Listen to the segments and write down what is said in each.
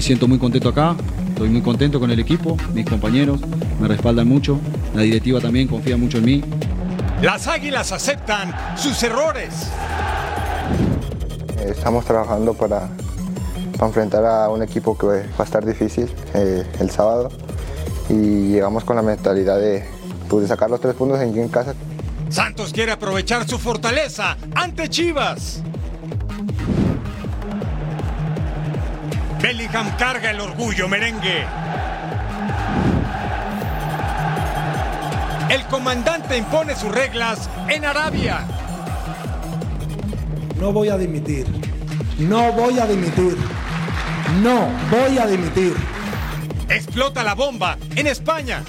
Me siento muy contento acá, estoy muy contento con el equipo, mis compañeros me respaldan mucho, la directiva también confía mucho en mí. Las águilas aceptan sus errores. Eh, Estamos trabajando para, para enfrentar a un equipo que va a estar difícil eh, el sábado y llegamos con la mentalidad de, pues, de sacar los tres puntos aquí en casa. Santos quiere aprovechar su fortaleza ante Chivas. Bellingham carga el orgullo merengue. El comandante impone sus reglas en Arabia. No voy a dimitir. No voy a dimitir. No voy a dimitir. Explota la bomba en España.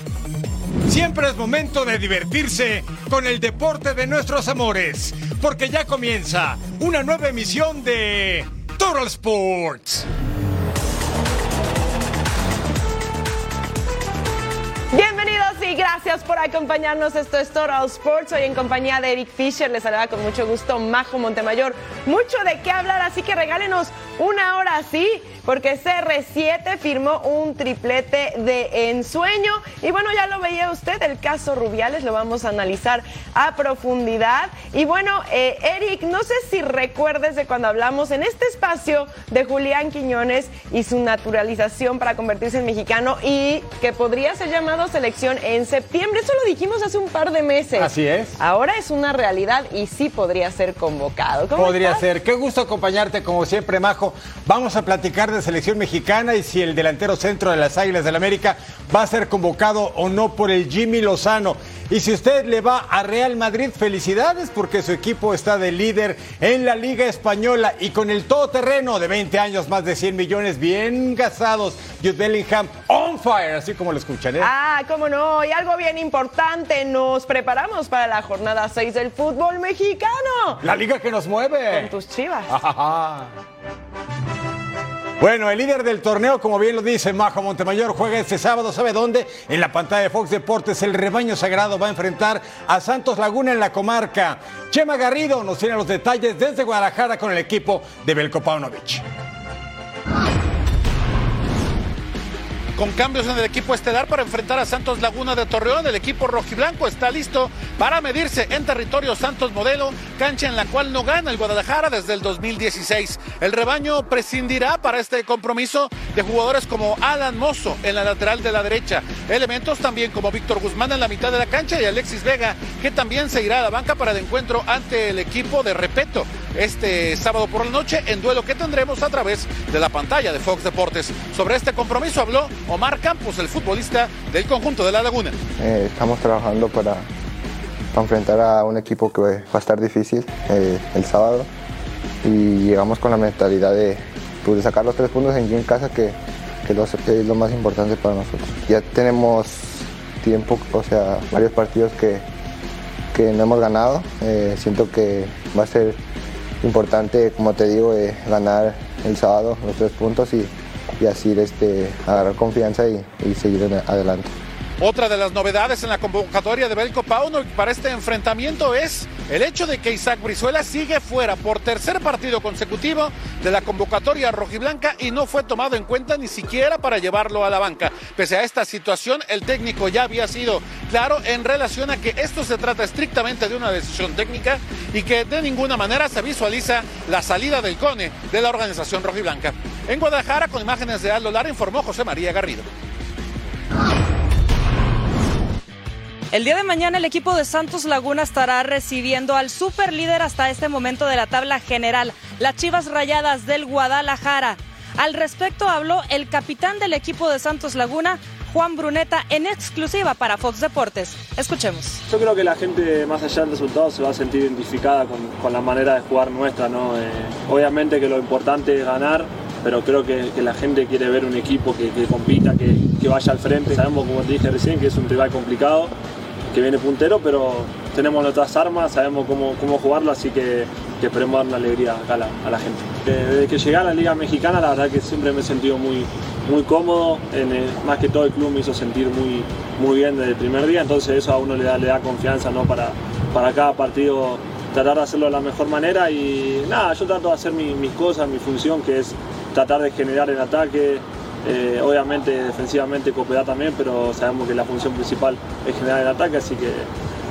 Siempre es momento de divertirse con el deporte de nuestros amores, porque ya comienza una nueva emisión de Total Sports. Gracias por acompañarnos. Esto es Total Sports. Hoy en compañía de Eric Fisher. Les saluda con mucho gusto Majo Montemayor. Mucho de qué hablar, así que regálenos una hora así, porque CR7 firmó un triplete de ensueño. Y bueno, ya lo veía usted, el caso Rubiales, lo vamos a analizar a profundidad. Y bueno, eh, Eric, no sé si recuerdes de cuando hablamos en este espacio de Julián Quiñones y su naturalización para convertirse en mexicano y que podría ser llamado selección en septiembre. Eso lo dijimos hace un par de meses. Así es. Ahora es una realidad y sí podría ser convocado. ¿Cómo Podría estás? ser. Qué gusto acompañarte como siempre, Majo. Vamos a platicar de selección mexicana y si el delantero centro de las Águilas del América va a ser convocado o no por el Jimmy Lozano. Y si usted le va a Real Madrid, felicidades porque su equipo está de líder en la Liga Española y con el todoterreno de 20 años, más de 100 millones bien gastados. Jude Bellingham on fire, así como lo escuchan. ¿eh? Ah, cómo no. Y algo bien importante, nos preparamos para la jornada 6 del fútbol mexicano. La liga que nos mueve. Con tus chivas. Bueno, el líder del torneo, como bien lo dice Majo Montemayor, juega este sábado, ¿sabe dónde? En la pantalla de Fox Deportes, el rebaño sagrado va a enfrentar a Santos Laguna en la comarca. Chema Garrido nos tiene los detalles desde Guadalajara con el equipo de Belko Paunovic. Con cambios en el equipo estelar para enfrentar a Santos Laguna de Torreón. El equipo rojiblanco está listo para medirse en territorio Santos Modelo, cancha en la cual no gana el Guadalajara desde el 2016. El rebaño prescindirá para este compromiso de jugadores como Alan Mozo en la lateral de la derecha, elementos también como Víctor Guzmán en la mitad de la cancha y Alexis Vega, que también se irá a la banca para el encuentro ante el equipo de Repeto este sábado por la noche en duelo que tendremos a través de la pantalla de Fox Deportes. Sobre este compromiso habló Omar Campos, el futbolista del conjunto de La Laguna. Eh, estamos trabajando para, para enfrentar a un equipo que va a estar difícil eh, el sábado y llegamos con la mentalidad de, pues, sacar los tres puntos aquí en casa que, que lo- es lo más importante para nosotros. Ya tenemos tiempo, o sea, varios partidos que, que no hemos ganado. Eh, siento que va a ser importante, como te digo, eh, ganar el sábado los tres puntos y, y así este, agarrar confianza y, y seguir adelante. Otra de las novedades en la convocatoria de Belko Pauno para este enfrentamiento es el hecho de que Isaac Brizuela sigue fuera por tercer partido consecutivo de la convocatoria rojiblanca y no fue tomado en cuenta ni siquiera para llevarlo a la banca. Pese a esta situación, el técnico ya había sido claro en relación a que esto se trata estrictamente de una decisión técnica y que de ninguna manera se visualiza la salida del CONE de la organización rojiblanca. En Guadalajara, con imágenes de Aldo Lara, informó José María Garrido. El día de mañana el equipo de Santos Laguna estará recibiendo al superlíder hasta este momento de la tabla general, las Chivas Rayadas del Guadalajara. Al respecto habló el capitán del equipo de Santos Laguna, Juan Bruneta, en exclusiva para Fox Deportes. Escuchemos. Yo creo que la gente, más allá del resultado, se va a sentir identificada con, la manera de jugar nuestra. ¿no? Eh, obviamente que lo importante es ganar, pero creo que, la gente quiere ver un equipo que, compita, que, que, vaya al frente. Sabemos, como te dije recién, que es un rival complicado, que viene puntero, pero tenemos nuestras armas, sabemos cómo, cómo jugarlo, así que, esperemos dar una alegría acá a la, gente. Eh, desde que llegué a la Liga Mexicana, la verdad que siempre me he sentido muy, muy cómodo, en más que todo el club me hizo sentir muy, muy bien desde el primer día, entonces eso a uno le da, le da confianza ¿no? para, para cada partido tratar de hacerlo de la mejor manera y nada, yo trato de hacer mis cosas, mi función que es tratar de generar el ataque, eh, obviamente defensivamente cooperar también, pero sabemos que la función principal es generar el ataque, así que,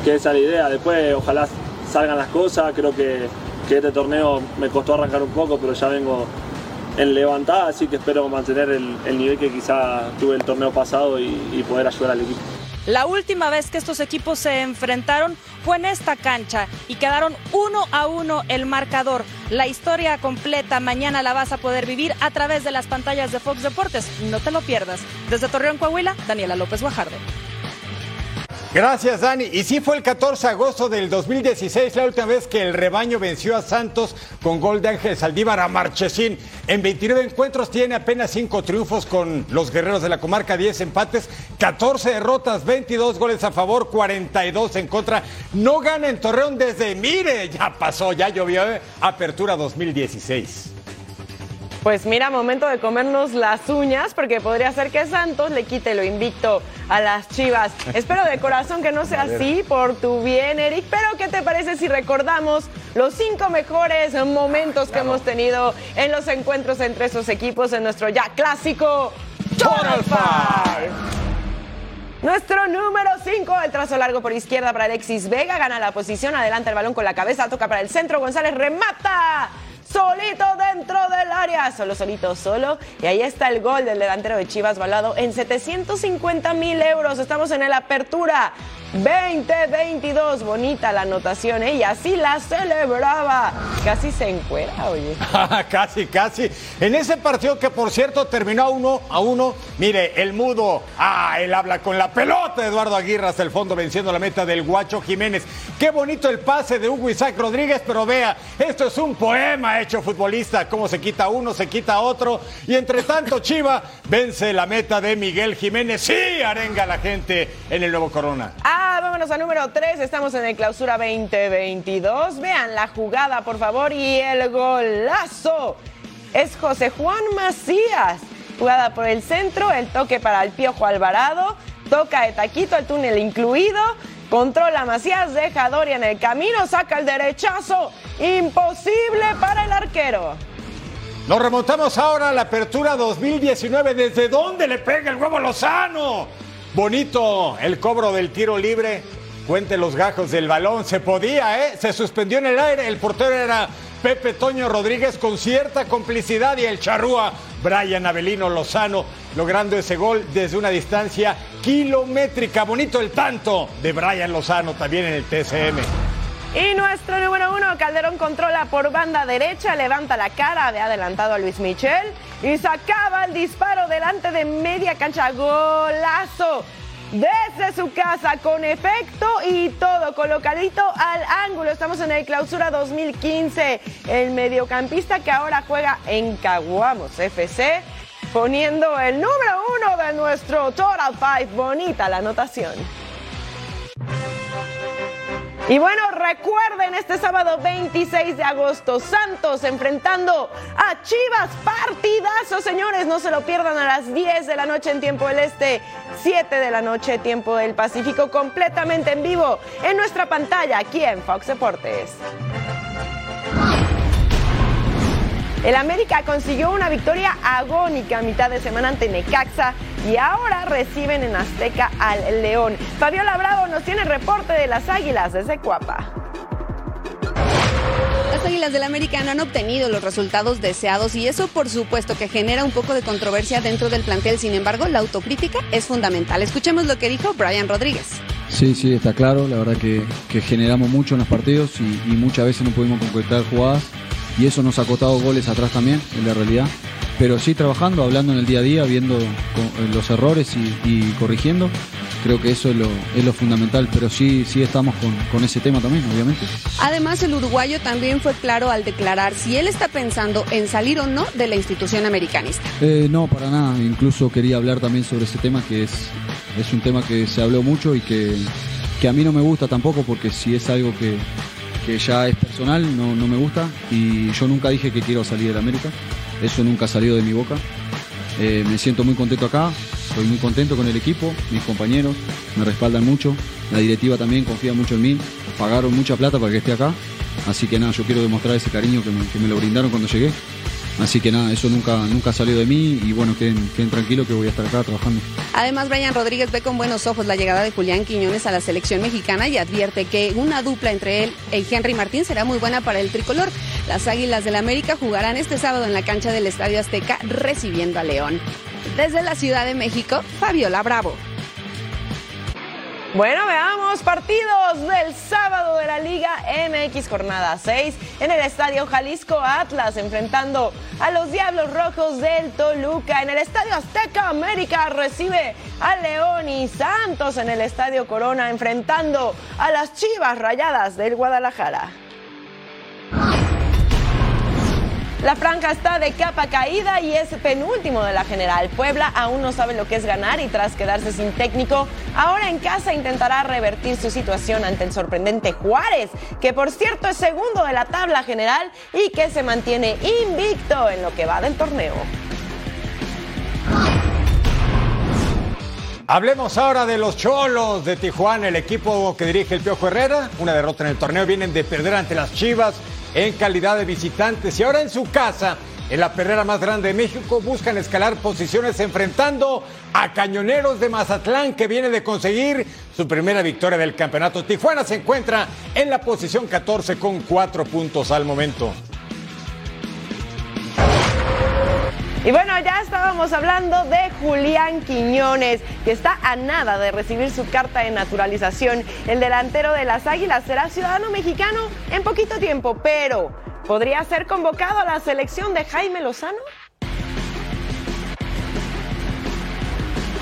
que esa es la idea. Después ojalá salgan las cosas, creo que, que este torneo me costó arrancar un poco, pero ya vengo en levantada, así que espero mantener el, nivel que quizá tuve el torneo pasado y, poder ayudar al equipo. La última vez que estos equipos se enfrentaron fue en esta cancha y quedaron uno a uno el marcador. La historia completa mañana la vas a poder vivir a través de las pantallas de Fox Deportes. No te lo pierdas. Desde Torreón, Coahuila, Daniela López Guajardo. Gracias, Dani. Y sí fue el 14 de agosto del 2016, la última vez que el rebaño venció a Santos con gol de Ángel Saldívar a Marchesín. En 29 encuentros tiene apenas 5 triunfos con los guerreros de la comarca, 10 empates, 14 derrotas, 22 goles a favor, 42 en contra. No gana en Torreón desde, mire, ya pasó, ya llovió, ¿eh? apertura 2016. Pues mira, momento de comernos las uñas porque podría ser que Santos le quite lo invicto a las Chivas. Espero de corazón que no sea así por tu bien, Eric. Pero ¿qué te parece si recordamos los cinco mejores momentos que hemos tenido en los encuentros entre esos equipos en nuestro ya clásico Total Five? Nuestro número 5, el trazo largo por izquierda para Alexis Vega, gana la posición, adelanta el balón con la cabeza, toca para el centro, González remata solito dentro del área, solo, solito, solo. Y ahí está el gol del delantero de Chivas Balado en 750 mil euros. Estamos en la apertura 2022. Bonita la anotación, ¿eh? Y así la celebraba. Casi se encuera, oye. casi, casi. En ese partido que, por cierto, terminó a uno a uno. Mire, el mudo. Ah, él habla con la pelota. Eduardo Aguirre hasta el fondo venciendo la meta del Guacho Jiménez. Qué bonito el pase de Hugo Isaac Rodríguez, pero vea, esto es un poema hecho futbolista, cómo se quita uno, se quita otro. Y entre tanto, Chiva vence la meta de Miguel Jiménez. Sí, arenga la gente en el nuevo Corona. Ah, vámonos a número 3. Estamos en el clausura 2022. Vean la jugada, por favor, y el golazo. Es José Juan Macías. Jugada por el centro, el toque para el Piojo Alvarado. Toca de taquito, el túnel incluido. Controla Macías, deja a Doria en el camino, saca el derechazo. Imposible para el arquero. Nos remontamos ahora a la apertura 2019. ¿Desde dónde le pega el huevo Lozano? Bonito el cobro del tiro libre. Cuente los gajos del balón. Se podía, ¿eh? Se suspendió en el aire. El portero era Pepe Toño Rodríguez con cierta complicidad y el charrúa Brian Avelino Lozano logrando ese gol desde una distancia kilométrica. Bonito el tanto de Brian Lozano también en el TCM. Y nuestro número uno, Calderón controla por banda derecha, levanta la cara, había adelantado a Luis Michel y sacaba el disparo delante de media cancha. Golazo desde su casa con efecto y todo colocadito al ángulo. Estamos en el clausura 2015. El mediocampista que ahora juega en Caguamos FC, poniendo el número uno de nuestro Total Five. Bonita la anotación. Y bueno, recuerden este sábado 26 de agosto, Santos enfrentando a Chivas. Partidazo, señores, no se lo pierdan a las 10 de la noche en tiempo del Este, 7 de la noche tiempo del Pacífico, completamente en vivo en nuestra pantalla aquí en Fox Deportes. El América consiguió una victoria agónica a mitad de semana ante Necaxa y ahora reciben en Azteca al León. Fabiola Bravo nos tiene reporte de las Águilas desde Cuapa. Las Águilas del América no han obtenido los resultados deseados y eso por supuesto que genera un poco de controversia dentro del plantel. Sin embargo, la autocrítica es fundamental. Escuchemos lo que dijo Brian Rodríguez. Sí, sí, está claro. La verdad que, que generamos mucho en los partidos y, y, muchas veces no pudimos concretar jugadas. Y eso nos ha costado goles atrás también, en la realidad. Pero sí trabajando, hablando en el día a día, viendo los errores y, y corrigiendo. Creo que eso es lo, es lo fundamental, pero sí, sí estamos con, con, ese tema también, obviamente. Además, el uruguayo también fue claro al declarar si él está pensando en salir o no de la institución americanista. Eh, no, para nada. Incluso quería hablar también sobre ese tema, que es, es un tema que se habló mucho y que, que a mí no me gusta tampoco, porque si es algo que, que ya es personal, no, no me gusta. Y yo nunca dije que quiero salir de América. Eso nunca salió de mi boca. Eh, me siento muy contento acá, estoy muy contento con el equipo, mis compañeros me respaldan mucho, la directiva también confía mucho en mí, pagaron mucha plata para que esté acá, así que nada, yo quiero demostrar ese cariño que me, lo brindaron cuando llegué. Así que nada, eso nunca, nunca salió de mí y bueno, queden, queden tranquilos que voy a estar acá trabajando. Además, Brian Rodríguez ve con buenos ojos la llegada de Julián Quiñones a la selección mexicana y advierte que una dupla entre él y Henry Martín será muy buena para el tricolor. Las Águilas del América jugarán este sábado en la cancha del Estadio Azteca recibiendo a León. Desde la Ciudad de México, Fabiola Bravo. Bueno, veamos partidos del sábado de la Liga MX jornada 6 en el Estadio Jalisco Atlas enfrentando a los Diablos Rojos del Toluca. En el Estadio Azteca América recibe a León y Santos en el Estadio Corona enfrentando a las Chivas Rayadas del Guadalajara. La franja está de capa caída y es penúltimo de la general. Puebla aún no sabe lo que es ganar y tras quedarse sin técnico, ahora en casa intentará revertir su situación ante el sorprendente Juárez, que por cierto es segundo de la tabla general y que se mantiene invicto en lo que va del torneo. Hablemos ahora de los Cholos de Tijuana, el equipo que dirige el Piojo Herrera. Una derrota en el torneo, vienen de perder ante las Chivas en calidad de visitantes y ahora en su casa, en la perrera más grande de México, buscan escalar posiciones enfrentando a Cañoneros de Mazatlán que viene de conseguir su primera victoria del campeonato. Tijuana se encuentra en la posición 14 con cuatro puntos al momento. Y bueno, ya estábamos hablando de Julián Quiñones, que está a nada de recibir su carta de naturalización. El delantero de las Águilas será ciudadano mexicano en poquito tiempo, pero ¿podría ser convocado a la selección de Jaime Lozano?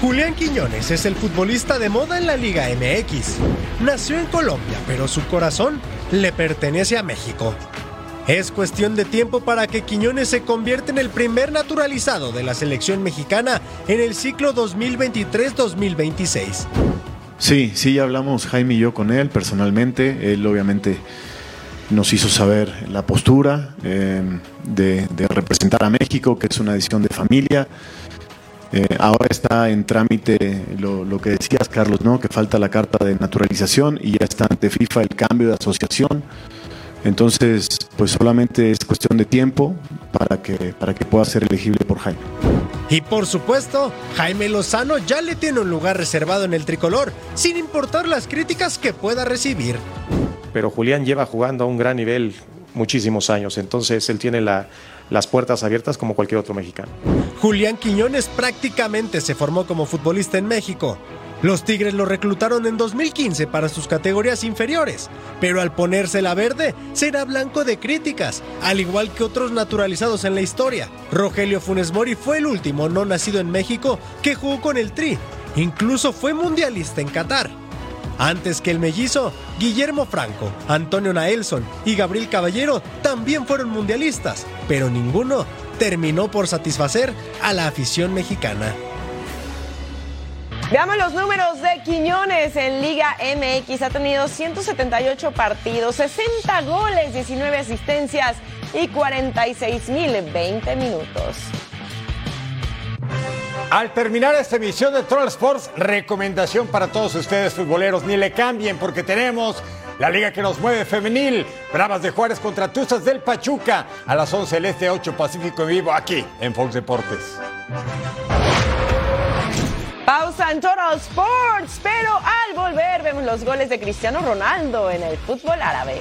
Julián Quiñones es el futbolista de moda en la Liga MX. Nació en Colombia, pero su corazón le pertenece a México. Es cuestión de tiempo para que Quiñones se convierta en el primer naturalizado de la selección mexicana en el ciclo 2023-2026. Sí, sí, ya hablamos Jaime y yo con él personalmente. Él obviamente nos hizo saber la postura eh, de, representar a México, que es una decisión de familia. Eh, ahora está en trámite lo, lo, que decías, Carlos, ¿no? que falta la carta de naturalización y ya está ante FIFA el cambio de asociación. Entonces, pues solamente es cuestión de tiempo para que, para que pueda ser elegible por Jaime. Y por supuesto, Jaime Lozano ya le tiene un lugar reservado en el tricolor, sin importar las críticas que pueda recibir. Pero Julián lleva jugando a un gran nivel muchísimos años, entonces él tiene la, las puertas abiertas como cualquier otro mexicano. Julián Quiñones prácticamente se formó como futbolista en México. Los Tigres lo reclutaron en 2015 para sus categorías inferiores, pero al ponerse la verde será blanco de críticas, al igual que otros naturalizados en la historia. Rogelio Funes Mori fue el último no nacido en México que jugó con el Tri, incluso fue mundialista en Qatar. Antes que el mellizo, Guillermo Franco, Antonio Naelson y Gabriel Caballero también fueron mundialistas, pero ninguno terminó por satisfacer a la afición mexicana. Veamos los números de Quiñones en Liga MX. Ha tenido 178 partidos, 60 goles, 19 asistencias y 46.020 minutos. Al terminar esta emisión de Troll Sports, recomendación para todos ustedes futboleros, ni le cambien porque tenemos la liga que nos mueve femenil, Bravas de Juárez contra Tuzas del Pachuca a las 11 del Este 8 Pacífico en vivo aquí en Fox Deportes. Pausa en Total Sports, pero al volver vemos los goles de Cristiano Ronaldo en el fútbol árabe.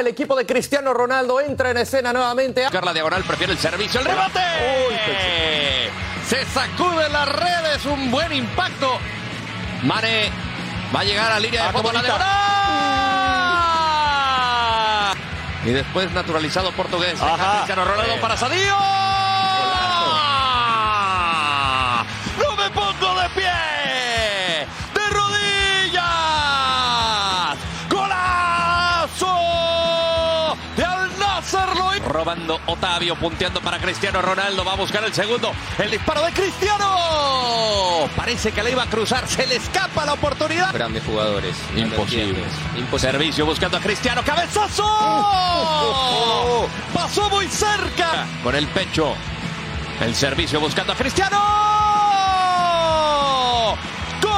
El equipo de Cristiano Ronaldo entra en escena nuevamente. Carla Diagonal prefiere el servicio. ¡El rebote! Se sacude las redes. Un buen impacto. Mane va a llegar a línea de Ah, fondo. qué La bonita. diagonal. Y después naturalizado portugués. Cristiano Ronaldo para Sadio. Otavio, punteando para Cristiano Ronaldo. Va a buscar el segundo. El disparo de Cristiano. Parece que le iba a cruzar. Se le escapa la oportunidad. Grandes jugadores. Imposible. Servicio buscando a Cristiano. ¡Cabezazo! Pasó muy cerca. Con el pecho. El servicio buscando a Cristiano. ¡Gol!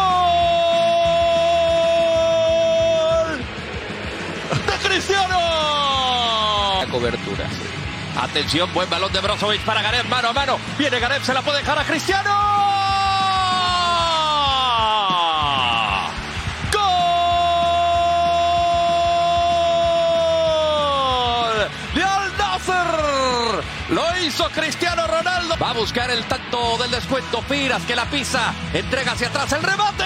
¡De Cristiano! La cobertura. Atención, buen balón de Brozovic para Gareth, mano a mano. Viene Gareth, se la puede dejar a Cristiano. ¡Gol! De Al Nasser. Lo hizo Cristiano Ronaldo. Va a buscar el tanto del descuento. Firas que la pisa. Entrega hacia atrás el remate.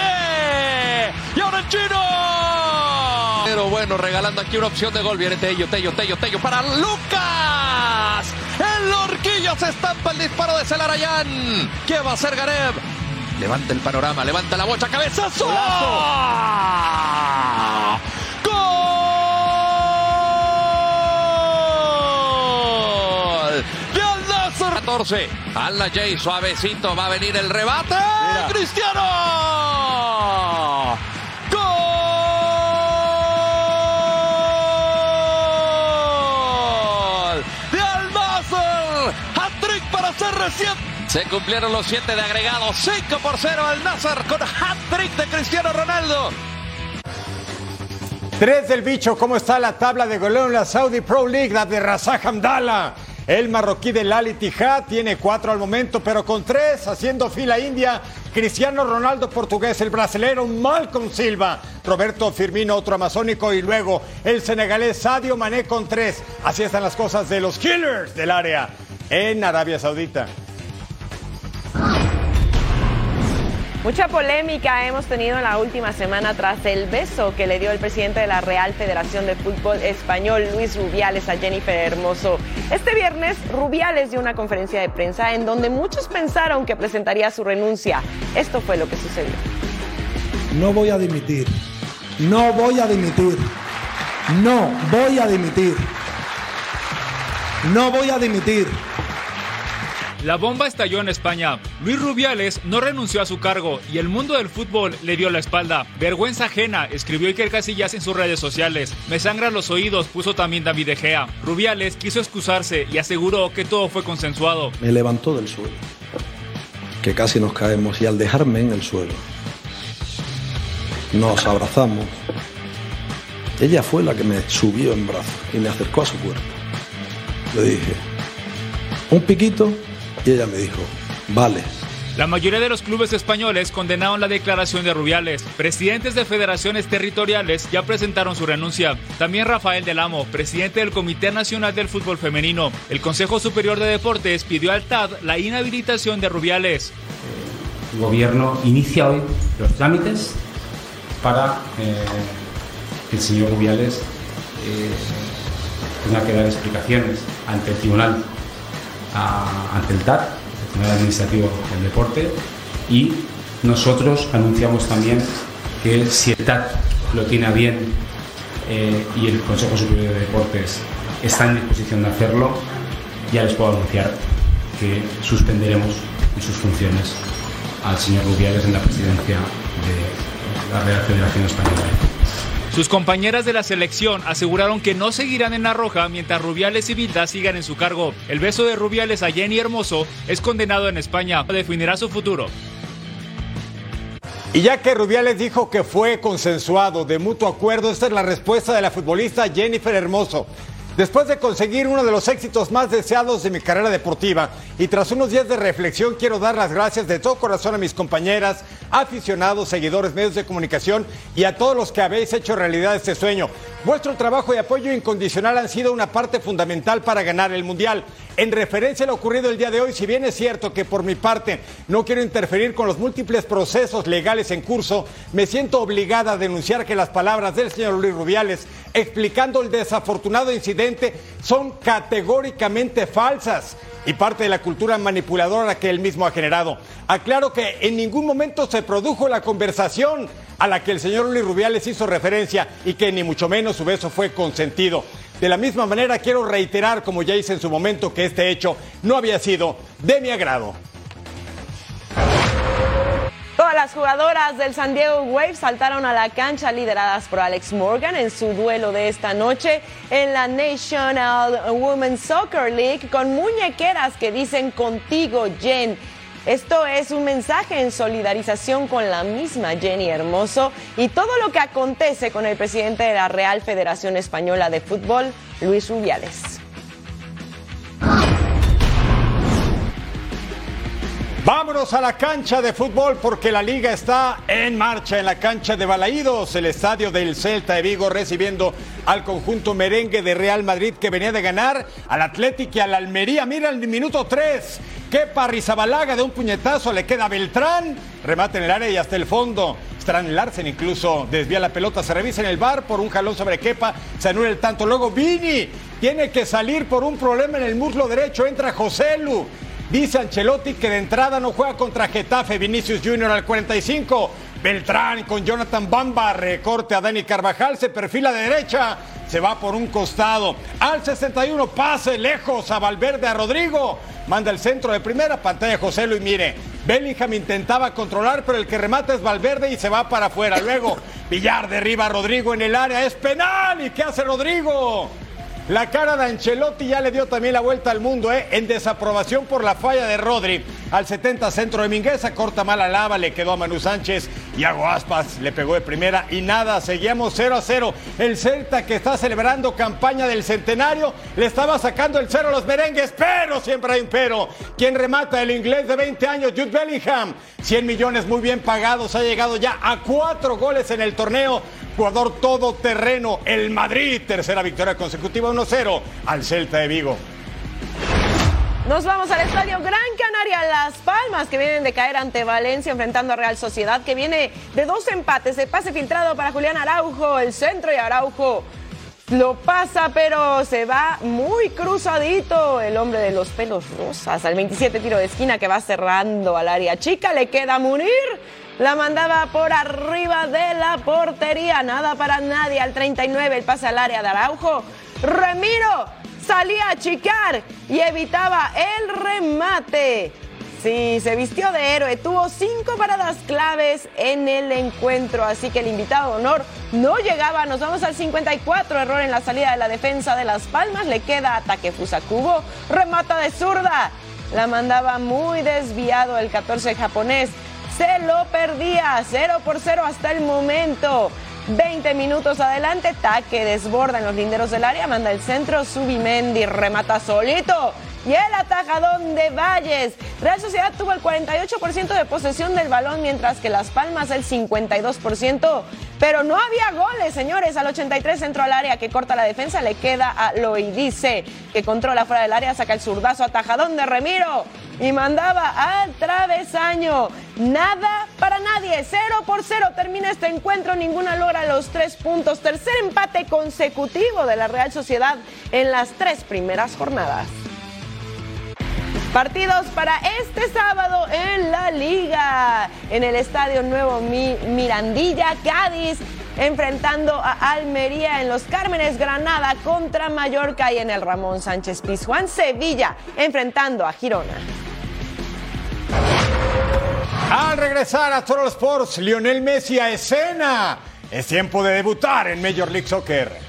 Y ahora el chino. Pero bueno, regalando aquí una opción de gol. Viene Tello, Tello, Tello, Tello para Lucas. El horquillo se estampa el disparo de Celarayán. ¿Qué va a hacer Gareb? Levanta el panorama, levanta la bocha, cabezazo. ¡Gol! De Al Nassr. 14. Al Najay, suavecito, va a venir el rebate. ¡Cristiano! Se cumplieron los 7 de agregado. 5 por 0 al Nasser con hat-trick de Cristiano Ronaldo. Tres del bicho, ¿cómo está la tabla de goleo en la Saudi Pro League? La de Razak Hamdallah. El marroquí del Al Ittihad tiene cuatro al momento, pero con tres, haciendo fila India, Cristiano Ronaldo portugués, el brasilero Malcolm Silva, Roberto Firmino otro amazónico y luego el senegalés Sadio Mané con tres. Así están las cosas de los killers del área en Arabia Saudita. Mucha polémica hemos tenido en la última semana tras el beso que le dio el presidente de la Real Federación de Fútbol Español, Luis Rubiales, a Jennifer Hermoso. Este viernes, Rubiales dio una conferencia de prensa en donde muchos pensaron que presentaría su renuncia. Esto fue lo que sucedió. No voy a dimitir. No voy a dimitir. No voy a dimitir. No voy a dimitir. La bomba estalló en España. Luis Rubiales no renunció a su cargo y el mundo del fútbol le dio la espalda. Vergüenza ajena, escribió Iker Casillas en sus redes sociales. Me sangran los oídos, puso también David De Gea. Rubiales quiso excusarse y aseguró que todo fue consensuado. Me levantó del suelo, que casi nos caemos y al dejarme en el suelo, nos abrazamos. Ella fue la que me subió en brazos y me acercó a su cuerpo. Le dije, un piquito y ella me dijo, vale. La mayoría de los clubes españoles condenaron la declaración de Rubiales. Presidentes de federaciones territoriales ya presentaron su renuncia. También Rafael del Amo, presidente del Comité Nacional del Fútbol Femenino. El Consejo Superior de Deportes pidió al TAD la inhabilitación de Rubiales. El gobierno inicia hoy los trámites para eh, que el señor Rubiales eh, tenga que dar explicaciones ante el tribunal, a- ante el TAT, el Tribunal Administrativo del Deporte, y nosotros anunciamos también que si el TAT lo tiene bien eh, y el Consejo Superior de Deportes está en disposición de hacerlo, ya les puedo anunciar que suspenderemos en sus funciones al señor Rubiales en la presidencia de la Real Federación Española. Sus compañeras de la selección aseguraron que no seguirán en la roja mientras Rubiales y Vilda sigan en su cargo. El beso de Rubiales a Jenny Hermoso es condenado en España. Definirá su futuro. Y ya que Rubiales dijo que fue consensuado de mutuo acuerdo, esta es la respuesta de la futbolista Jennifer Hermoso. Después de conseguir uno de los éxitos más deseados de mi carrera deportiva y tras unos días de reflexión quiero dar las gracias de todo corazón a mis compañeras, aficionados, seguidores, medios de comunicación y a todos los que habéis hecho realidad este sueño. Vuestro trabajo y apoyo incondicional han sido una parte fundamental para ganar el Mundial. En referencia a lo ocurrido el día de hoy, si bien es cierto que por mi parte no quiero interferir con los múltiples procesos legales en curso, me siento obligada a denunciar que las palabras del señor Luis Rubiales explicando el desafortunado incidente son categóricamente falsas y parte de la cultura manipuladora que él mismo ha generado. Aclaro que en ningún momento se produjo la conversación a la que el señor Luis Rubiales hizo referencia y que ni mucho menos su beso fue consentido. De la misma manera quiero reiterar, como ya hice en su momento, que este hecho no había sido de mi agrado. Todas las jugadoras del San Diego Wave saltaron a la cancha lideradas por Alex Morgan en su duelo de esta noche en la National Women's Soccer League con muñequeras que dicen contigo Jen. Esto es un mensaje en solidarización con la misma Jenny Hermoso y todo lo que acontece con el presidente de la Real Federación Española de Fútbol, Luis Rubiales. Vámonos a la cancha de fútbol porque la liga está en marcha en la cancha de Balaídos, el estadio del Celta de Vigo recibiendo al conjunto merengue de Real Madrid que venía de ganar al Atlético y al Almería. Mira el minuto 3, que Parrizabalaga de un puñetazo le queda a Beltrán, remate en el área y hasta el fondo. Strand Larsen incluso desvía la pelota, se revisa en el bar por un jalón sobre Kepa, se anula el tanto. Luego Vini tiene que salir por un problema en el muslo derecho, entra José Lu. Dice Ancelotti que de entrada no juega contra Getafe, Vinicius Junior al 45. Beltrán con Jonathan Bamba, recorte a Dani Carvajal, se perfila de derecha, se va por un costado. Al 61, pase lejos a Valverde, a Rodrigo. Manda el centro de primera, pantalla José Luis, mire. Bellingham intentaba controlar, pero el que remata es Valverde y se va para afuera. Luego, Villar derriba a Rodrigo en el área, es penal. ¿Y qué hace Rodrigo? La cara de Ancelotti ya le dio también la vuelta al mundo, ¿eh? en desaprobación por la falla de Rodri. Al 70 centro de Mingueza, corta mala lava, le quedó a Manu Sánchez y Hago Aspas le pegó de primera y nada, seguíamos 0 a 0. El Celta que está celebrando campaña del centenario le estaba sacando el cero a los merengues, pero siempre hay un pero. ¿Quién remata? El inglés de 20 años, Jude Bellingham. 100 millones muy bien pagados, ha llegado ya a cuatro goles en el torneo jugador todoterreno, el Madrid, tercera victoria consecutiva 1-0 al Celta de Vigo. Nos vamos al estadio Gran Canaria Las Palmas, que vienen de caer ante Valencia enfrentando a Real Sociedad, que viene de dos empates. El pase filtrado para Julián Araujo, el centro y Araujo lo pasa, pero se va muy cruzadito el hombre de los pelos rosas. Al 27 tiro de esquina que va cerrando al área chica, le queda Munir. La mandaba por arriba de la portería, nada para nadie. Al 39 el pase al área de Araujo. Remiro salía a chicar y evitaba el remate. Sí, se vistió de héroe, tuvo cinco paradas claves en el encuentro, así que el invitado de honor no llegaba. Nos vamos al 54, error en la salida de la defensa de Las Palmas, le queda ataque Fusakubo, remata de zurda, la mandaba muy desviado el 14 japonés, se lo perdía, 0 por 0 hasta el momento. 20 minutos adelante, taque desborda en los linderos del área, manda el centro, Subimendi remata solito y el atajadón de Valles. Real Sociedad tuvo el 48% de posesión del balón, mientras que Las Palmas el 52%. Pero no había goles, señores. Al 83 centro al área que corta la defensa le queda a Loidice, que controla fuera del área, saca el zurdazo, atajadón de Remiro y mandaba al travesaño. Nada para nadie. Cero por cero termina este encuentro. Ninguna logra los tres puntos. Tercer empate consecutivo de la Real Sociedad en las tres primeras jornadas. Partidos para este sábado en la liga. En el Estadio Nuevo Mirandilla, Cádiz enfrentando a Almería en los Cármenes, Granada contra Mallorca y en el Ramón Sánchez Pizjuán, Sevilla enfrentando a Girona. Al regresar a Total Sports, Lionel Messi a escena. Es tiempo de debutar en Major League Soccer.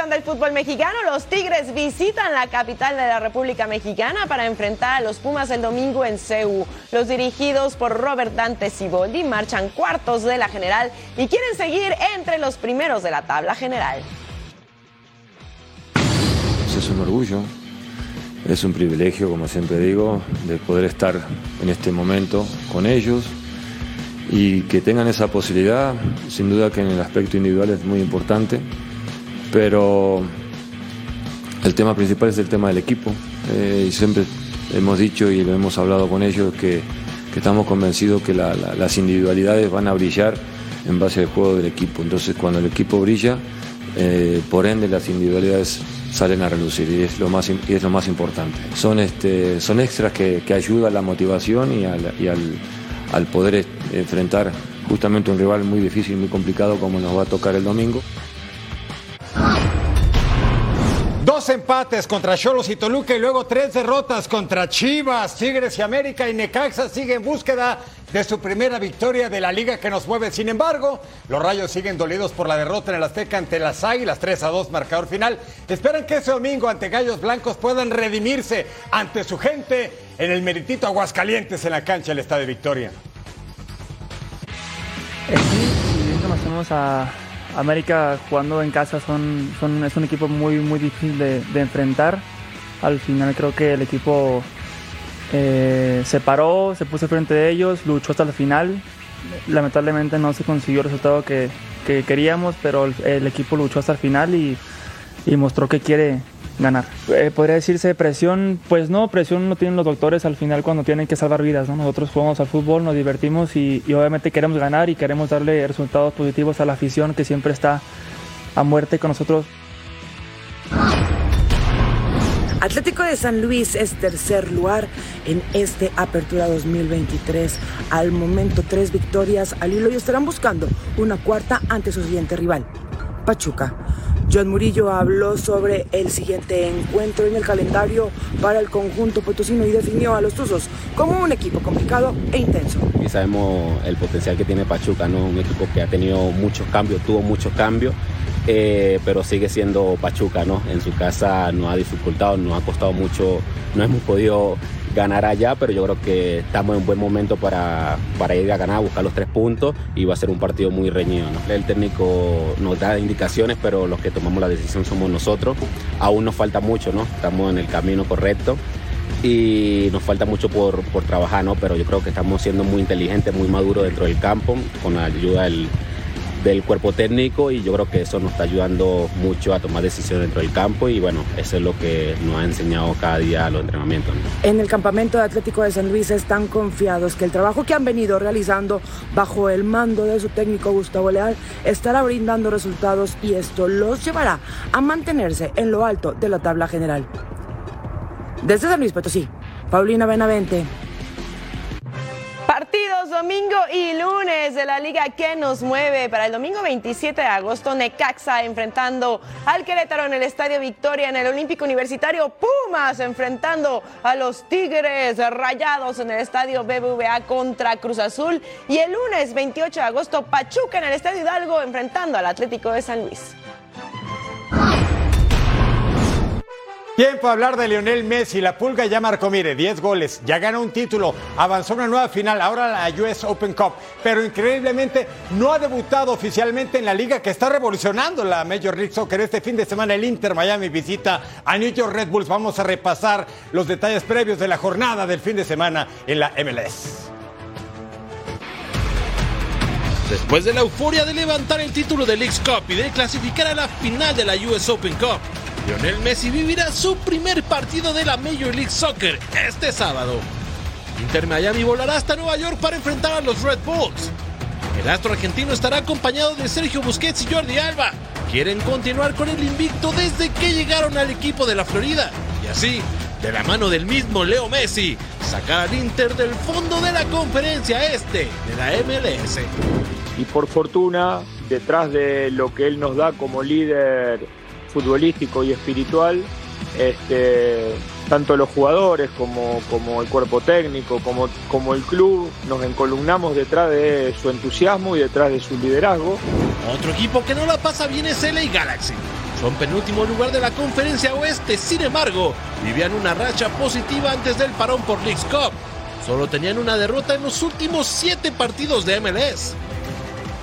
Campeón del fútbol mexicano, los Tigres visitan la capital de la República Mexicana para enfrentar a los Pumas el domingo en CEU. Los dirigidos por Robert Dante Siboldi marchan cuartos de la general y quieren seguir entre los primeros de la tabla general. Es un orgullo, es un privilegio, como siempre digo, de poder estar en este momento con ellos y que tengan esa posibilidad. Sin duda que en el aspecto individual es muy importante, pero el tema principal es el tema del equipo. Eh, y siempre hemos dicho y lo hemos hablado con ellos que, que estamos convencidos que la- la- las individualidades van a brillar en base al juego del equipo. Entonces cuando el equipo brilla, eh, por ende las individualidades salen a relucir y es lo más, y es lo más importante. Son, este, son extras que, que ayudan a la motivación y al, y al, al poder eh, enfrentar justamente un rival muy difícil, muy complicado como nos va a tocar el domingo. Empates contra Cholos y Toluca y luego tres derrotas contra Chivas, Tigres y América y Necaxa sigue en búsqueda de su primera victoria de la liga que nos mueve. Sin embargo, los Rayos siguen dolidos por la derrota en el Azteca ante las Águilas, 3 a 2 marcador final. Esperan que ese domingo ante Gallos Blancos puedan redimirse ante su gente en el meritito Aguascalientes en la cancha del Estadio Victoria. Eh, sí, bien conocemos a América jugando en casa, son, son, es un equipo muy, muy difícil de, de enfrentar. Al final creo que el equipo eh, se paró, se puso frente de ellos, luchó hasta el final. Lamentablemente no se consiguió el resultado que, que queríamos, pero el, el equipo luchó hasta el final y, y mostró que quiere ganar. Eh, podría decirse presión, pues no, presión no tienen los doctores al final cuando tienen que salvar vidas. ¿no? Nosotros jugamos al fútbol, nos divertimos y, y obviamente queremos ganar y queremos darle resultados positivos a la afición que siempre está a muerte con nosotros. Atlético de San Luis es tercer lugar en este Apertura 2023. Al momento, tres victorias al hilo y estarán buscando una cuarta ante su siguiente rival, Pachuca. John Murillo habló sobre el siguiente encuentro en el calendario para el conjunto potosino y definió a los Tuzos como un equipo complicado e intenso. y sabemos el potencial que tiene Pachuca, ¿no? Un equipo que ha tenido muchos cambios, tuvo muchos cambios, eh, pero sigue siendo Pachuca, ¿no? En su casa nos ha dificultado, nos ha costado mucho, no hemos podido ganar allá, pero yo creo que estamos en buen momento para, para ir a ganar, buscar los tres puntos y va a ser un partido muy reñido, ¿no? El técnico nos da indicaciones, pero los que tomamos la decisión somos nosotros. Aún nos falta mucho, ¿no? Estamos en el camino correcto y nos falta mucho por, por trabajar, ¿no? Pero yo creo que estamos siendo muy inteligentes, muy maduros dentro del campo, con la ayuda del, del cuerpo técnico y yo creo que eso nos está ayudando mucho a tomar decisiones dentro del campo y bueno, eso es lo que nos ha enseñado cada día los entrenamientos. En el campamento de Atlético de San Luis están confiados que el trabajo que han venido realizando bajo el mando de su técnico Gustavo Leal estará brindando resultados y esto los llevará a mantenerse en lo alto de la tabla general. Desde San Luis Potosí, Paulina Benavente. Domingo y lunes de la liga que nos mueve. Para el domingo 27 de agosto, Necaxa enfrentando al Querétaro en el Estadio Victoria en el Olímpico Universitario. Pumas enfrentando a los Tigres Rayados en el Estadio BBVA contra Cruz Azul. Y el lunes 28 de agosto, Pachuca en el Estadio Hidalgo enfrentando al Atlético de San Luis. Tiempo a hablar de Lionel Messi. La pulga ya marcó, mire, 10 goles, ya ganó un título, avanzó una nueva final, ahora la US Open Cup. Pero increíblemente no ha debutado oficialmente en la liga que está revolucionando la Major League Soccer. Este fin de semana el Inter Miami visita a New York Red Bulls. Vamos a repasar los detalles previos de la jornada del fin de semana en la MLS. Después de la euforia de levantar el título de Leagues Cup y de clasificar a la final de la US Open Cup, Lionel Messi vivirá su primer partido de la Major League Soccer este sábado. Inter Miami volará hasta Nueva York para enfrentar a los Red Bulls. El astro argentino estará acompañado de Sergio Busquets y Jordi Alba. Quieren continuar con el invicto desde que llegaron al equipo de la Florida. Y así, de la mano del mismo Leo Messi, sacar al Inter del fondo de la conferencia este de la MLS. Y por fortuna, detrás de lo que él nos da como líder futbolístico y espiritual, este, tanto los jugadores como, como el cuerpo técnico, como, como el club, nos encolumnamos detrás de su entusiasmo y detrás de su liderazgo. Otro equipo que no la pasa bien es LA Galaxy. Son penúltimo lugar de la conferencia oeste, sin embargo, vivían una racha positiva antes del parón por Leagues Cup. Solo tenían una derrota en los últimos siete partidos de MLS.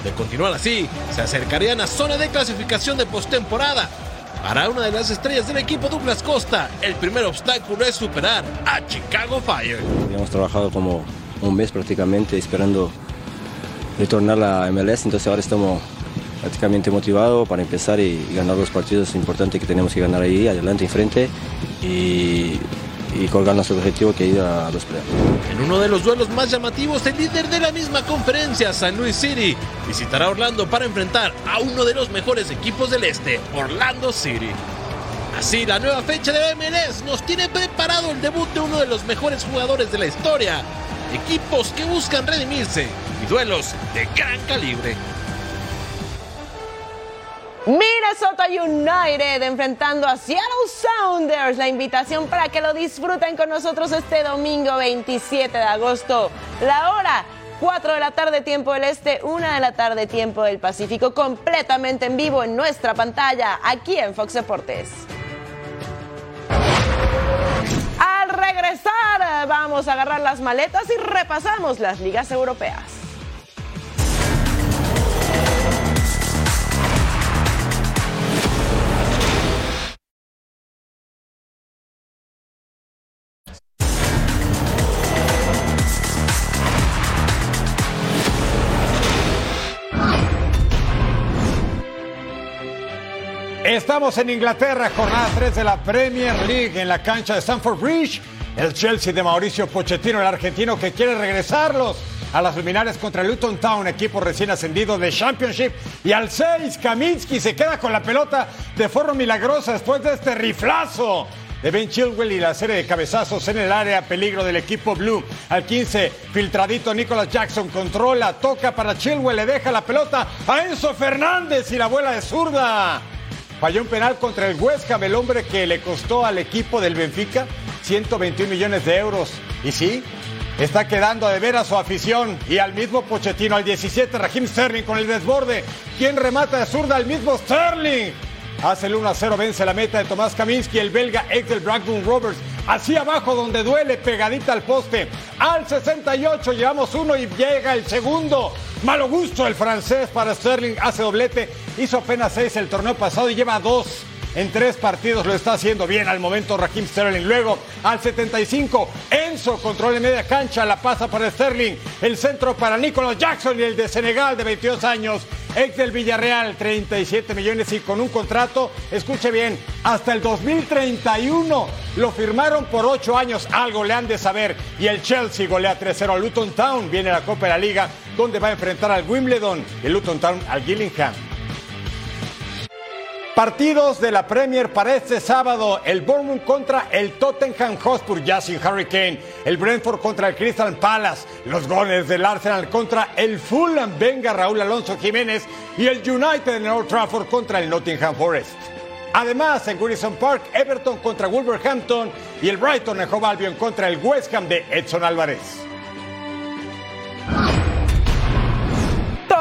De continuar así, se acercarían a zona de clasificación de postemporada, para una de las estrellas del equipo Douglas Costa, el primer obstáculo es superar a Chicago Fire. Hemos trabajado como un mes prácticamente esperando retornar a MLS, entonces ahora estamos prácticamente motivados para empezar y, ganar los partidos importantes que tenemos que ganar ahí, adelante y frente. Y y colgar nuestro objetivo que ir a los playoffs. En uno de los duelos más llamativos, el líder de la misma conferencia, San Luis City, visitará Orlando para enfrentar a uno de los mejores equipos del este, Orlando City. Así, la nueva fecha de MLS nos tiene preparado el debut de uno de los mejores jugadores de la historia, equipos que buscan redimirse y duelos de gran calibre. Minnesota United enfrentando a Seattle Sounders. La invitación para que lo disfruten con nosotros este domingo 27 de agosto. La hora 4 de la tarde tiempo del Este, 1 de la tarde tiempo del Pacífico, completamente en vivo en nuestra pantalla, aquí en Fox Deportes. Al regresar vamos a agarrar las maletas y repasamos las ligas europeas. Estamos en Inglaterra, jornada 3 de la Premier League en la cancha de Stamford Bridge. El Chelsea de Mauricio Pochettino, el argentino que quiere regresarlos a las luminares contra el Luton Town, equipo recién ascendido de Championship. Y al 6, Kaminsky se queda con la pelota de forma milagrosa después de este riflazo de Ben Chilwell y la serie de cabezazos en el área, peligro del equipo Blue. Al 15, filtradito Nicholas Jackson controla, toca para Chilwell, le deja la pelota a Enzo Fernández y la vuela de zurda. Falló un penal contra el West el hombre que le costó al equipo del Benfica 121 millones de euros. Y sí, está quedando de ver a su afición y al mismo Pochettino, al 17, Raheem Sterling con el desborde. ¿Quién remata de zurda? El mismo Sterling. Hace el 1 a 0, vence la meta de Tomás Kaminski, el belga ex del Blackburn Rovers. Así abajo donde duele, pegadita al poste. Al 68 llevamos uno y llega el segundo. Malo gusto el francés para Sterling, hace doblete. Hizo apenas seis el torneo pasado y lleva dos en tres partidos lo está haciendo bien al momento Raheem Sterling. Luego al 75, Enzo controla en media cancha, la pasa para Sterling. El centro para Nicolas Jackson y el de Senegal de 22 años, ex del Villarreal, 37 millones y con un contrato, escuche bien, hasta el 2031. Lo firmaron por 8 años, algo le han de saber. Y el Chelsea golea 3-0 a Luton Town. Viene la Copa de la Liga, donde va a enfrentar al Wimbledon el Luton Town al Gillingham. Partidos de la Premier para este sábado. El Bournemouth contra el Tottenham Hotspur, ya sin Hurricane. El Brentford contra el Crystal Palace. Los goles del Arsenal contra el Fulham. Venga Raúl Alonso Jiménez. Y el United en Old Trafford contra el Nottingham Forest. Además, en Goodison Park, Everton contra Wolverhampton y el Brighton en Hove Albion contra el West Ham de Edson Álvarez.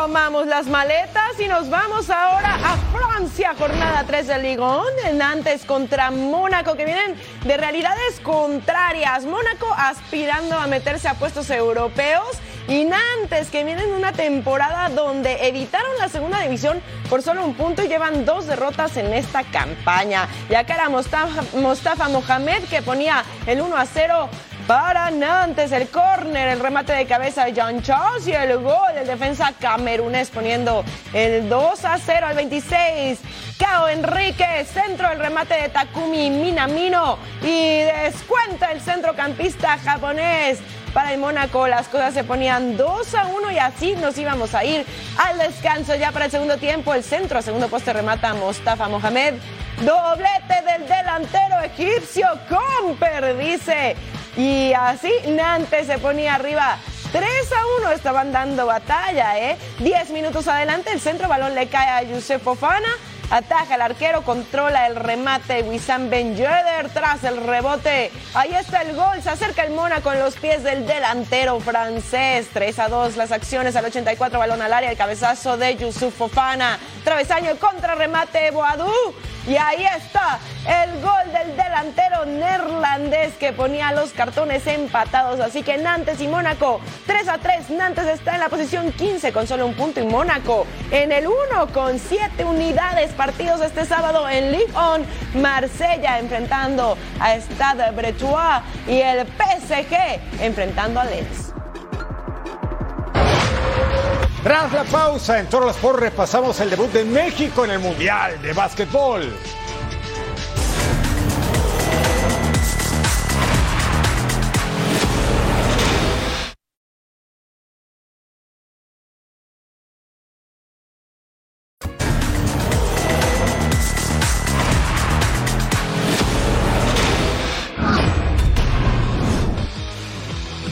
Tomamos las maletas y nos vamos ahora a Francia, jornada 3 de Ligón, Nantes contra Mónaco, que vienen de realidades contrarias. Mónaco aspirando a meterse a puestos europeos y Nantes, que vienen de una temporada donde evitaron la segunda división por solo un punto y llevan dos derrotas en esta campaña. Ya que era Mostafa, Mostafa Mohamed que ponía el 1 a 0 para Nantes, el córner, el remate de cabeza de John Charles y el gol del defensa camerunés poniendo el 2 a 0 al 26. Cao Enrique, centro el remate de Takumi Minamino y descuenta el centrocampista japonés. Para el Mónaco las cosas se ponían 2 a 1 y así nos íbamos a ir al descanso ya para el segundo tiempo. El centro, segundo poste remata Mostafa Mohamed. Doblete del delantero egipcio, Comper, dice. Y así Nantes se ponía arriba 3 a 1 estaban dando batalla, ¿eh? 10 minutos adelante, el centro balón le cae a Yusef Fofana. Ataja el arquero, controla el remate Wissam Ben Yedder tras el rebote. Ahí está el gol, se acerca el Mona con los pies del delantero francés. 3 a 2 las acciones al 84, balón al área, el cabezazo de Yusuf Fofana. Travesaño, el contrarremate Boadú. Y ahí está el gol del delantero neerlandés que ponía los cartones empatados. Así que Nantes y Mónaco 3 a 3. Nantes está en la posición 15 con solo un punto y Mónaco en el 1 con 7 unidades. Partidos este sábado en Ligue 1. Marsella enfrentando a Stade Bretois y el PSG enfrentando a Lens. Tras la pausa, en Toro Sport repasamos el debut de México en el Mundial de Básquetbol.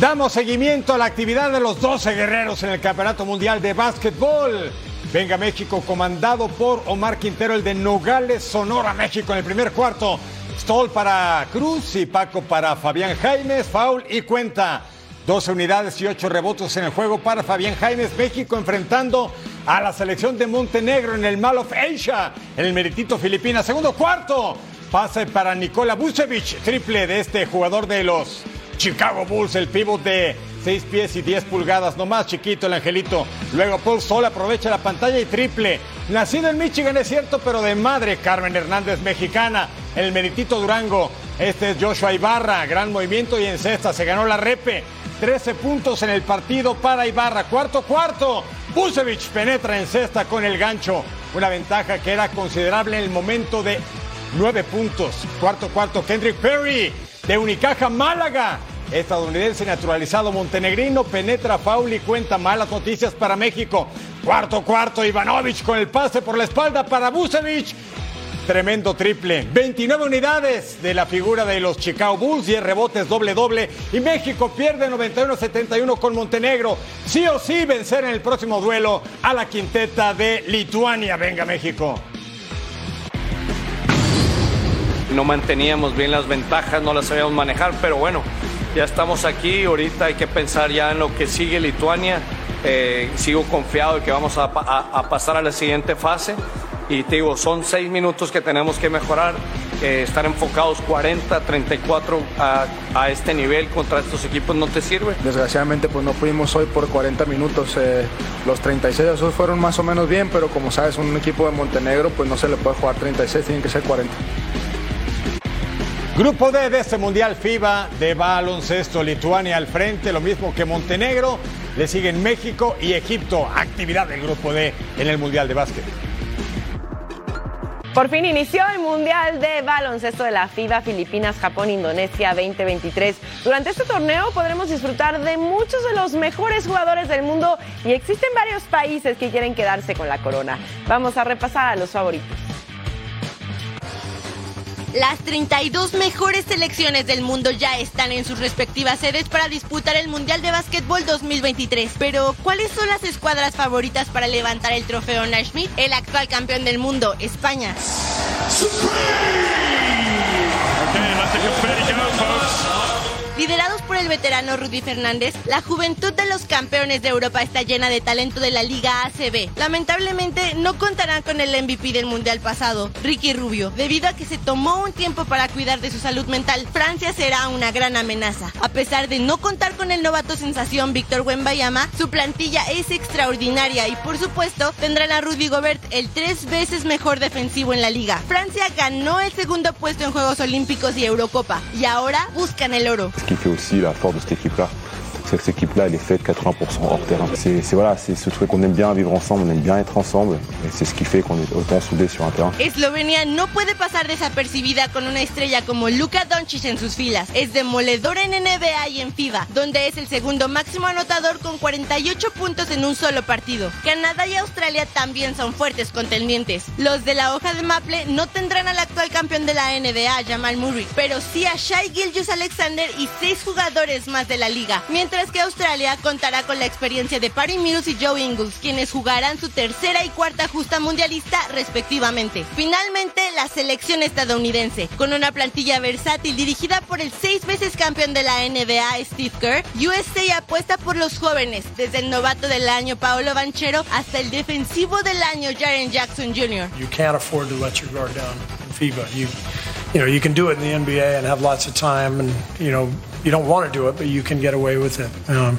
Damos seguimiento a la actividad de los 12 guerreros en el Campeonato Mundial de Básquetbol. Venga México, comandado por Omar Quintero, el de Nogales, Sonora, México, en el primer cuarto. Stoll para Cruz y Paco para Fabián Jaimes, foul y cuenta. 12 unidades y 8 rebotes en el juego para Fabián Jaimes. México enfrentando a la selección de Montenegro en el Mall of Asia, en el Meritito Filipinas. Segundo cuarto, pase para Nikola Vucevic, triple de este jugador de los Chicago Bulls, el pívot de 6 pies y 10 pulgadas, nomás chiquito el angelito. Luego Paul Sol aprovecha la pantalla y triple. Nacido en Michigan es cierto, pero de madre Carmen Hernández mexicana. El meritito Durango. Este es Joshua Ibarra, gran movimiento y en cesta se ganó la repe. 13 puntos en el partido para Ibarra. Cuarto cuarto. Busevich penetra en cesta con el gancho. Una ventaja que era considerable en el momento de 9 puntos. Cuarto cuarto. Kendrick Perry de Unicaja Málaga. Estadounidense naturalizado montenegrino penetra foul y cuenta malas noticias para México. Cuarto cuarto Ivanovic con el pase por la espalda para Busevich. Tremendo triple. 29 unidades de la figura de los Chicago Bulls, 10 rebotes doble doble. Y México pierde 91-71 con Montenegro. Sí o sí vencer en el próximo duelo a la quinteta de Lituania. Venga México. No manteníamos bien las ventajas, no las sabíamos manejar, pero bueno, ya estamos aquí, ahorita hay que pensar ya en lo que sigue Lituania, eh, sigo confiado de que vamos a, pasar a la siguiente fase y te digo, son seis minutos que tenemos que mejorar, eh, estar enfocados 40, 34 a, a, este nivel contra estos equipos no te sirve. Desgraciadamente pues no pudimos hoy por 40 minutos, eh, los 36 esos fueron más o menos bien, pero como sabes un equipo de Montenegro pues no se le puede jugar 36, tienen que ser 40. Grupo D de este Mundial FIBA de baloncesto, Lituania al frente, lo mismo que Montenegro, le siguen México y Egipto, actividad del Grupo D en el Mundial de Básquet. Por fin inició el Mundial de Baloncesto de la FIBA Filipinas, Japón, Indonesia 2023. Durante este torneo podremos disfrutar de muchos de los mejores jugadores del mundo y existen varios países que quieren quedarse con la corona. Vamos a repasar a los favoritos. Las 32 mejores selecciones del mundo ya están en sus respectivas sedes para disputar el Mundial de Básquetbol 2023. Pero, ¿cuáles son las escuadras favoritas para levantar el trofeo Naismith? El actual campeón del mundo, España. Liderados por el veterano Rudy Fernández, la juventud de los campeones de Europa está llena de talento de la Liga ACB. Lamentablemente no contarán con el MVP del Mundial pasado, Ricky Rubio, debido a que se tomó un tiempo para cuidar de su salud mental. Francia será una gran amenaza. A pesar de no contar con el novato sensación Víctor Wembayama, su plantilla es extraordinaria y por supuesto tendrán a Rudy Gobert, el tres veces mejor defensivo en la liga. Francia ganó el segundo puesto en Juegos Olímpicos y Eurocopa y ahora buscan el oro. Qui fait aussi la force de cette équipe-là. Cette équipe-là, elle est faite 80% hors terrain. C'est- voilà, c'est ce truc qu'on aime bien vivre ensemble, on aime bien être ensemble. Et c'est ce qui fait qu'on est autant soudés sur un terrain. Eslovenia no puede pasar desapercibida con una estrella como Luka Doncic en sus filas. Es demoledora en NBA y en FIBA, donde es el segundo máximo anotador con 48 puntos en un solo partido. Canadá y Australia también son fuertes contendientes. Los de la hoja de Maple no tendrán al actual campeón de la NBA, Jamal Murray, pero sí a Shai Gilgeous Alexander y seis jugadores más de la liga. Mientras que Australia contará con la experiencia de Patty Mills y Joe Ingles, quienes jugarán su tercera y cuarta justa mundialista respectivamente. Finalmente, la selección estadounidense, con una plantilla versátil dirigida por el seis veces campeón de la NBA, Steve Kerr, USA apuesta por los jóvenes, desde el novato del año Paolo Banchero hasta el defensivo del año Jaren Jackson Jr. You can't afford to let your guard down in FIBA. You, know, you can do it in the NBA and have lots of time, and you know, you don't want to do it, but you can get away with it. Um,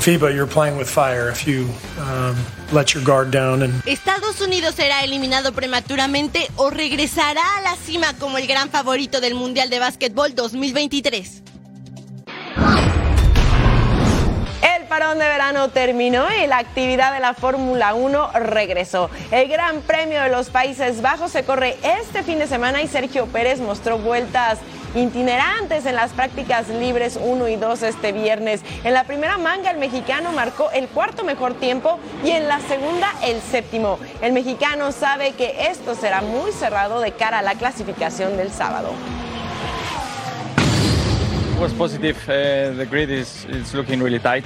FIBA, you're playing with fire if you um, let your guard down and Estados Unidos será eliminado prematuramente o regresará a la cima como el gran favorito del Mundial de Básquetbol 2023. El parón de verano terminó y la actividad de la Fórmula 1 regresó. El Gran Premio de los Países Bajos se corre este fin de semana y Sergio Pérez mostró vueltas itinerantes en las prácticas libres 1 y 2 este viernes. En la primera manga el mexicano marcó el cuarto mejor tiempo y en la segunda el séptimo. El mexicano sabe que esto será muy cerrado de cara a la clasificación del sábado. It was positive. Uh, the grid is, is looking really tight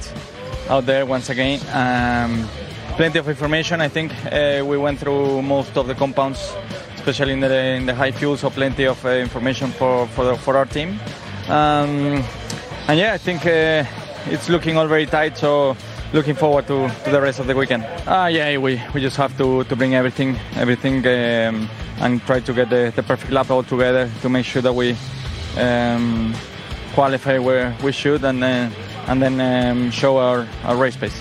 out there once again. Um, plenty of information. I think uh, we went through most of the compounds, especially in the, in the high fuel, so plenty of uh, information for, for, the, for our team. Um, and yeah, I think uh, it's looking all very tight, so looking forward to, to the rest of the weekend. Ah, yeah, we, we just have to, to bring everything, everything um, and try to get the, the perfect lap all together to make sure that we um, qualify where we should and then and then um, show our, our race pace.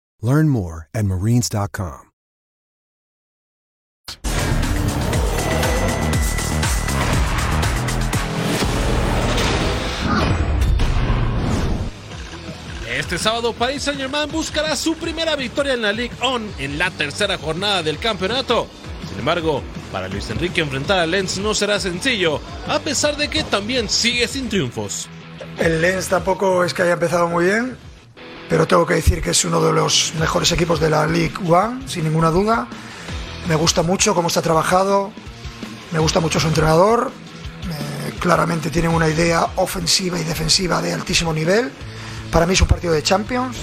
Learn more at marines.com. Este sábado Paris Saint Germain buscará su primera victoria en la Ligue 1 en la tercera jornada del campeonato. Sin embargo, para Luis Enrique enfrentar a Lens no será sencillo, a pesar de que también sigue sin triunfos. El Lens tampoco es que haya empezado muy bien, pero tengo que decir que es uno de los mejores equipos de la League One, sin ninguna duda. Me gusta mucho cómo está trabajado, me gusta mucho su entrenador, eh, claramente tienen una idea ofensiva y defensiva de altísimo nivel. Para mí es un partido de Champions.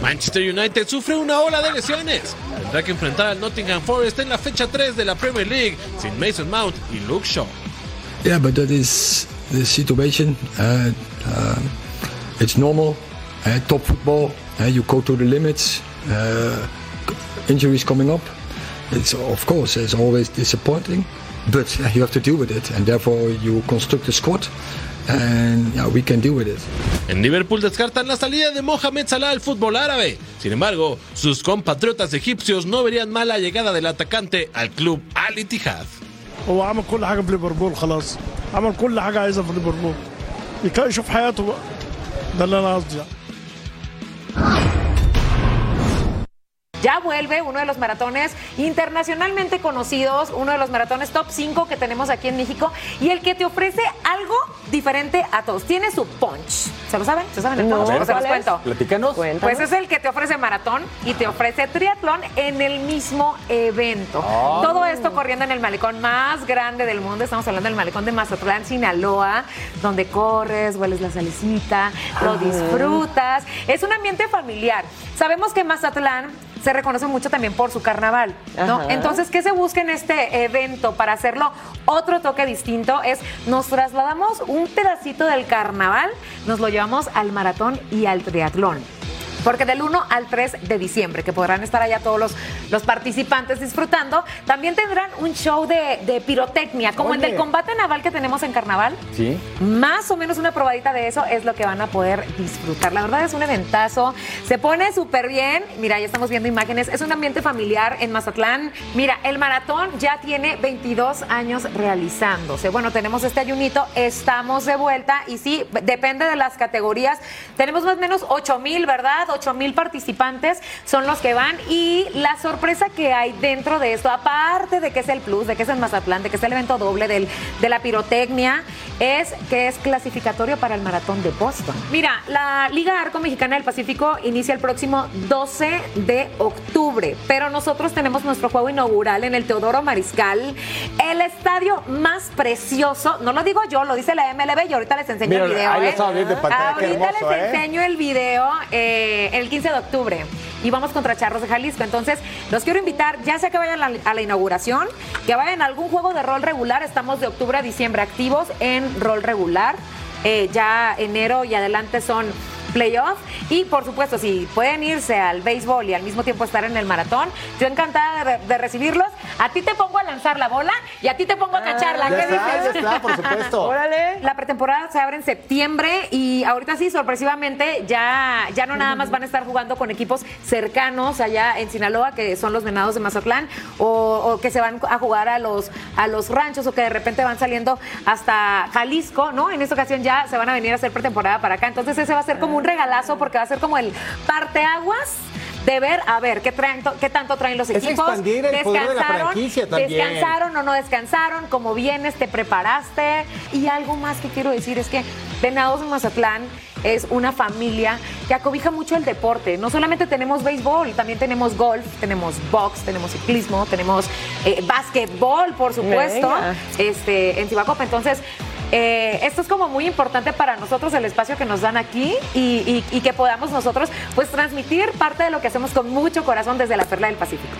Manchester United sufre una ola de lesiones. Tendrá que enfrentar al Nottingham Forest en la fecha 3 de la Premier League sin Mason Mount y Luke Shaw. Yeah, but that is the situation. Uh, uh, it's normal. Uh, top football. Uh, you go to the limits. Uh, injuries coming up. It's of course it's always disappointing, but uh, you have to deal with it, and therefore you construct a squad, and yeah, we can deal with it. En Liverpool descartan la salida de Mohamed Salah al fútbol árabe. Sin embargo, sus compatriotas egipcios no verían mal la llegada del atacante al club Al Ittihad. هو عمل كل حاجه في ليفربول خلاص عمل كل حاجه عايزها في ليفربول يك- يشوف حياته بقى ده اللي انا قصدي Ya vuelve uno de los maratones internacionalmente conocidos, uno de los maratones top 5 que tenemos aquí en México y el que te ofrece algo diferente a todos. Tiene su punch. ¿Se lo saben? ¿Se saben el No, punch? ¿O se los cuento? Platícanos. Pues es el que te ofrece maratón y te ofrece triatlón en el mismo evento. Ah. Todo esto corriendo en el malecón más grande del mundo. Estamos hablando del malecón de Mazatlán, Sinaloa, donde corres, hueles la salecita, lo disfrutas. Es un ambiente familiar. Sabemos que Mazatlán se reconoce mucho también por su carnaval, ¿no? Ajá. Entonces, ¿qué se busca en este evento para hacerlo otro toque distinto? Es nos trasladamos un pedacito del carnaval, nos lo llevamos al maratón y al triatlón. Porque del 1 al 3 de diciembre, que podrán estar allá todos los, los participantes disfrutando, también tendrán un show de, de pirotecnia, como el Oye. del combate naval que tenemos en carnaval. Sí. Más o menos una probadita de eso es lo que van a poder disfrutar. La verdad es un eventazo. Se pone súper bien. Mira, ya estamos viendo imágenes. Es un ambiente familiar en Mazatlán. Mira, el maratón ya tiene 22 años realizándose. Bueno, tenemos este ayunito. Estamos de vuelta. Y sí, depende de las categorías. Tenemos más o menos 8 mil, ¿verdad? 8 mil participantes son los que van. Y la sorpresa que hay dentro de esto, aparte de que es el plus, de que es en Mazatlán, de que es el evento doble del, de la pirotecnia, es que es clasificatorio para el maratón de Boston. Mira, la Liga Arco Mexicana del Pacífico inicia el próximo 12 de octubre, pero nosotros tenemos nuestro juego inaugural en el Teodoro Mariscal, el estadio más precioso, no lo digo yo, lo dice la MLB y ahorita les enseño Mira, el video. ahí lo ¿eh? estaba viendo en pantalla, qué ahorita hermoso, les ¿eh? enseño el video eh, el 15 de octubre y vamos contra Charros de Jalisco. Entonces, los quiero invitar, ya sea que vayan a la, a la inauguración, que vayan a algún juego de rol regular. Estamos de octubre a diciembre activos en rol regular. Eh, ya enero y adelante son playoff. Y por supuesto, si pueden irse al béisbol y al mismo tiempo estar en el maratón, yo encantada de, de recibirlos. A ti te pongo a lanzar la bola y a ti te pongo a cacharla. ya ¿Qué está, dices? ya está, por supuesto. Órale. La pretemporada se abre en septiembre y ahorita sí, sorpresivamente, ya, ya no nada más van a estar jugando con equipos cercanos allá en Sinaloa, que son los venados de Mazatlán, o, o que se van a jugar a los, a los ranchos o que de repente van saliendo hasta Jalisco, ¿no? En esta ocasión ya se van a venir a hacer pretemporada para acá. Entonces ese va a ser como un regalazo porque va a ser como el parteaguas de ver, a ver, qué, traen, qué tanto traen los Es equipos. expandir el poder de la Descansaron, franquicia también. Descansaron o no descansaron, como vienes, te preparaste. Y algo más que quiero decir es que Venados de Mazatlán es una familia que acobija mucho el deporte. No solamente tenemos béisbol, también tenemos golf, tenemos box, tenemos ciclismo, tenemos eh, básquetbol, por supuesto, Venga. este, en Cibacopa. Entonces, eh, esto es como muy importante para nosotros, el espacio que nos dan aquí y, y- que podamos nosotros pues transmitir parte de lo que hacemos con mucho corazón desde la Perla del Pacífico.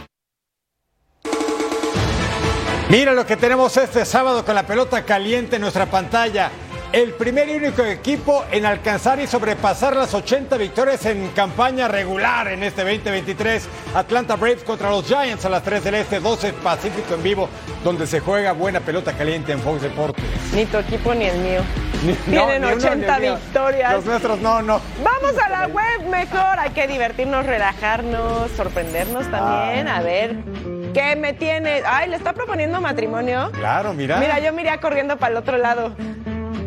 Mira lo que tenemos este sábado con la pelota caliente en nuestra pantalla. El primer y único equipo en alcanzar y sobrepasar las 80 victorias en campaña regular en este 2023. Atlanta Braves contra los Giants a las 3 del Este, 12 Pacífico en vivo, donde se juega buena pelota caliente en Fox Deportes. Ni tu equipo ni el mío. Ni- no, Tienen ni 80 el mío. victorias. Los nuestros no, no. Vamos a la web mejor. Hay que divertirnos, relajarnos, sorprendernos también. A ver, ¿qué me tiene? Ay, ¿le está proponiendo matrimonio? Claro, mira. Mira, yo me iría corriendo para el otro lado.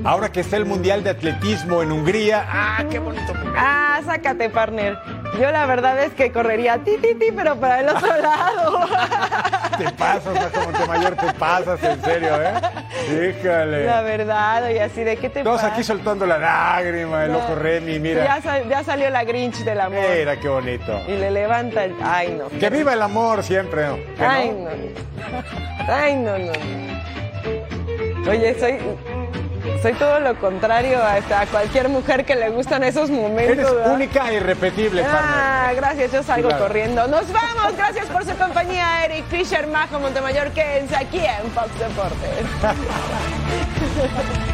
Ahora que está el Mundial de Atletismo en Hungría. ¡Ah, qué bonito! Ah, sácate, partner. Yo la verdad es que correría ti, ti, ti, pero para el otro lado. Te pasas, Majo Montemayor, te pasas, en serio, ¿eh? Híjole. La verdad, y así de qué te Todos pasa. aquí soltando la lágrima, el Ya. ojo Remy, Ya, mira. sal- ya salió la Grinch del amor. Mira qué bonito. Y le levanta el. Ay, no. Que viva el amor siempre, ¿no? ¿Que Ay, no? no. Ay, no, no. no. Oye, soy. Soy todo lo contrario a, a cualquier mujer que le gustan esos momentos. Eres ¿verdad? única e irrepetible, partner. Ah, gracias, yo salgo Claro. corriendo. Nos vamos, gracias por su compañía, Eric Fisher, Majo Montemayor, quédense aquí en Fox Deportes.